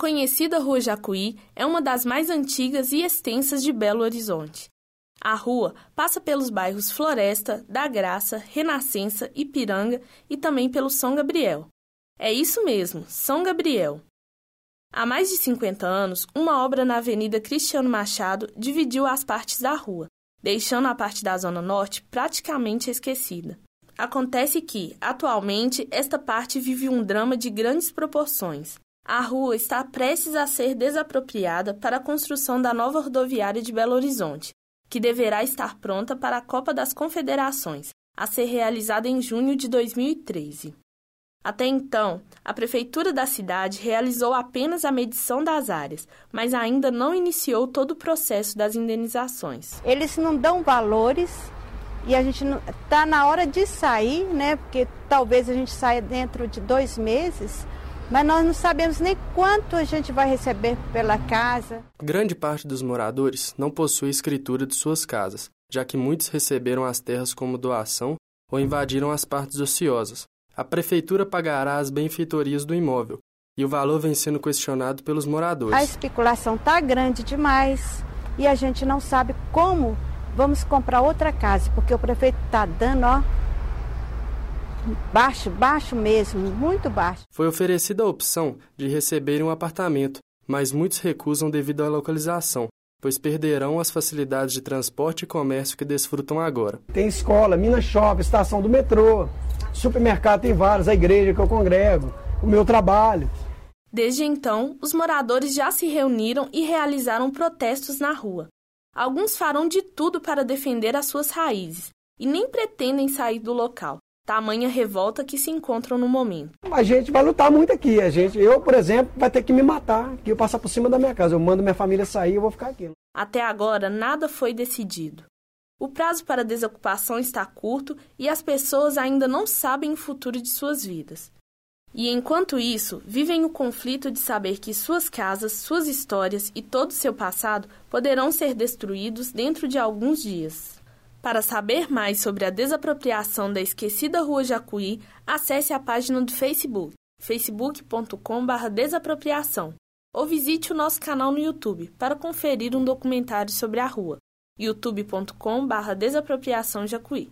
conhecida Rua Jacuí é uma das mais antigas e extensas de Belo Horizonte. A rua passa pelos bairros Floresta, da Graça, Renascença, Ipiranga e também pelo São Gabriel. É isso mesmo, São Gabriel. Há mais de 50 anos, uma obra na Avenida Cristiano Machado dividiu as partes da rua, deixando a parte da Zona Norte praticamente esquecida. Acontece que, atualmente, esta parte vive um drama de grandes proporções. A rua está prestes a ser desapropriada para a construção da nova rodoviária de Belo Horizonte, que deverá estar pronta para a Copa das Confederações, a ser realizada em junho de 2013. Até então, a prefeitura da cidade realizou apenas a medição das áreas, mas ainda não iniciou todo o processo das indenizações. Eles não dão valores e a gente está na hora de sair, né? Porque talvez a gente saia dentro de dois meses, mas nós não sabemos nem quanto a gente vai receber pela casa. Grande parte dos moradores não possui escritura de suas casas, já que muitos receberam as terras como doação ou invadiram as partes ociosas, a prefeitura pagará as benfeitorias do imóvel e o valor vem sendo questionado pelos moradores. A especulação está grande demais e a gente não sabe como vamos comprar outra casa, porque o prefeito está dando, ó, baixo, baixo mesmo, muito baixo. Foi oferecida a opção de receberem um apartamento, mas muitos recusam devido à localização, pois perderão as facilidades de transporte e comércio que desfrutam agora. Tem escola, Minas Shopping, estação do metrô, Supermercado tem vários, a igreja que eu congrego, o meu trabalho. Desde então, os moradores já se reuniram e realizaram protestos na rua. Alguns farão de tudo para defender as suas raízes e nem pretendem sair do local, tamanha revolta que se encontram no momento. A gente vai lutar muito aqui. A gente, eu, por exemplo, vai ter que me matar, que eu passar por cima da minha casa. Eu mando minha família sair, eu vou ficar aqui. Até agora, nada foi decidido. O prazo para desocupação está curto e as pessoas ainda não sabem o futuro de suas vidas. E enquanto isso, vivem o conflito de saber que suas casas, suas histórias e todo o seu passado poderão ser destruídos dentro de alguns dias. Para saber mais sobre a desapropriação da esquecida Rua Jacuí, acesse a página do Facebook, facebook.com/desapropriação, ou visite o nosso canal no YouTube para conferir um documentário sobre a rua youtube.com barra desapropriação Jacuí.